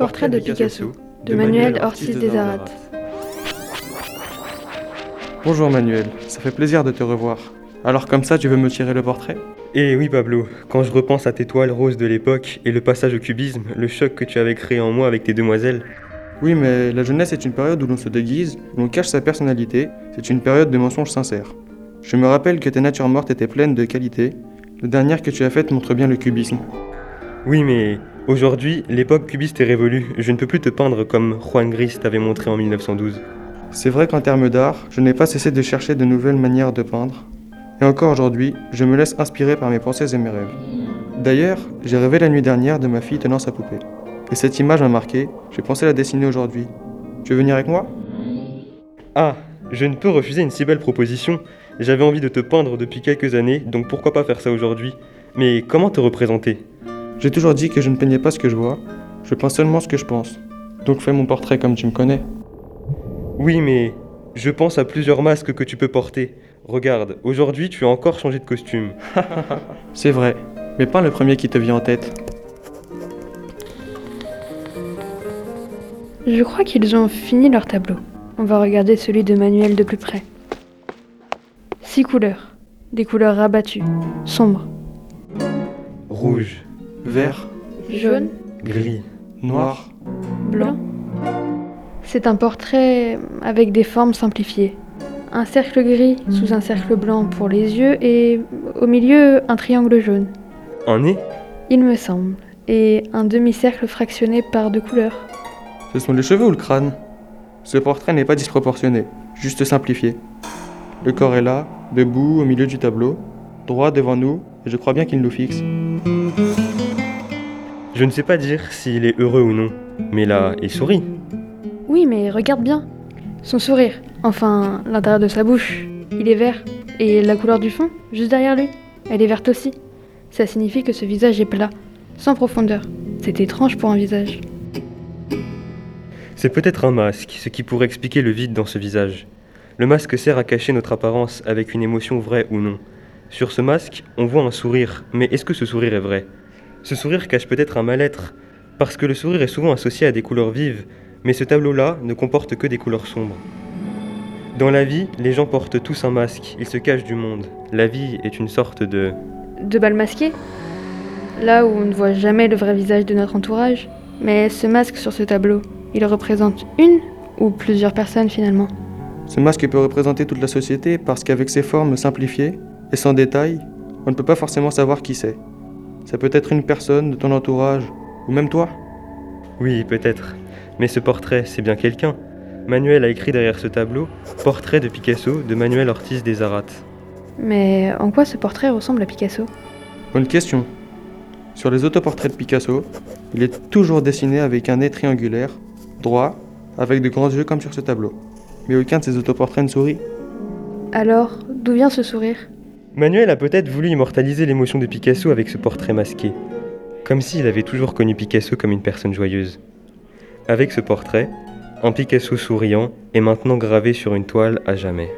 Portrait de Picasso, de Manuel Ortiz des Arats. Bonjour Manuel, ça fait plaisir de te revoir. Alors comme ça, tu veux me tirer le portrait? Eh oui Pablo, quand je repense à tes toiles roses de l'époque et le passage au cubisme, le choc que tu avais créé en moi avec tes demoiselles. Oui, mais la jeunesse est une période où l'on se déguise, où l'on cache sa personnalité, c'est une période de mensonges sincères. Je me rappelle que tes natures mortes étaient pleines de qualités. La dernière que tu as faite montre bien le cubisme. Oui, mais aujourd'hui, l'époque cubiste est révolue. Je ne peux plus te peindre comme Juan Gris t'avait montré en 1912. C'est vrai qu'en termes d'art, je n'ai pas cessé de chercher de nouvelles manières de peindre. Et encore aujourd'hui, je me laisse inspirer par mes pensées et mes rêves. D'ailleurs, j'ai rêvé la nuit dernière de ma fille tenant sa poupée. Et cette image m'a marqué, j'ai pensé la dessiner aujourd'hui. Tu veux venir avec moi? Ah, je ne peux refuser une si belle proposition. J'avais envie de te peindre depuis quelques années, donc pourquoi pas faire ça aujourd'hui? Mais comment te représenter? J'ai toujours dit que je ne peignais pas ce que je vois, je peins seulement ce que je pense. Donc fais mon portrait comme tu me connais. Oui, mais je pense à plusieurs masques que tu peux porter. Regarde, aujourd'hui tu as encore changé de costume. C'est vrai, mais peins le premier qui te vient en tête. Je crois qu'ils ont fini leur tableau. On va regarder celui de Manuel de plus près. Six couleurs. Des couleurs rabattues, sombres, Rouge, Vert, jaune, gris, noir, blanc. C'est un portrait avec des formes simplifiées. Un cercle gris sous un cercle blanc pour les yeux et au milieu un triangle jaune, un nez il me semble, et un demi-cercle fractionné par deux couleurs. Ce sont les cheveux ou le crâne? Ce portrait n'est pas disproportionné, juste simplifié. Le corps est là, debout au milieu du tableau, droit devant nous, et je crois bien qu'il nous fixe. Je ne sais pas dire s'il est heureux ou non, mais là, il sourit. Oui, mais regarde bien. Son sourire, enfin l'intérieur de sa bouche, il est vert. Et la couleur du fond, juste derrière lui, elle est verte aussi. Ça signifie que ce visage est plat, sans profondeur. C'est étrange pour un visage. C'est peut-être un masque, ce qui pourrait expliquer le vide dans ce visage. Le masque sert à cacher notre apparence avec une émotion vraie ou non. Sur ce masque, on voit un sourire, mais est-ce que ce sourire est vrai? Ce sourire cache peut-être un mal-être, parce que le sourire est souvent associé à des couleurs vives, mais ce tableau-là ne comporte que des couleurs sombres. Dans la vie, les gens portent tous un masque, ils se cachent du monde. La vie est une sorte de... De bal masqué Là où on ne voit jamais le vrai visage de notre entourage. Mais ce masque sur ce tableau, il représente une ou plusieurs personnes finalement. Ce masque peut représenter toute la société parce qu'avec ses formes simplifiées et sans détail, on ne peut pas forcément savoir qui c'est. Ça peut être une personne de ton entourage, ou même toi. Oui, peut-être. Mais ce portrait, c'est bien quelqu'un. Manuel a écrit derrière ce tableau Portrait de Picasso de Manuel Ortiz des Arats. Mais en quoi ce portrait ressemble à Picasso? Bonne question. Sur les autoportraits de Picasso, il est toujours dessiné avec un nez triangulaire, droit, avec de grands yeux comme sur ce tableau. Mais aucun de ces autoportraits ne sourit. Alors, d'où vient ce sourire? Manuel a peut-être voulu immortaliser l'émotion de Picasso avec ce portrait masqué, comme s'il avait toujours connu Picasso comme une personne joyeuse. Avec ce portrait, un Picasso souriant est maintenant gravé sur une toile à jamais.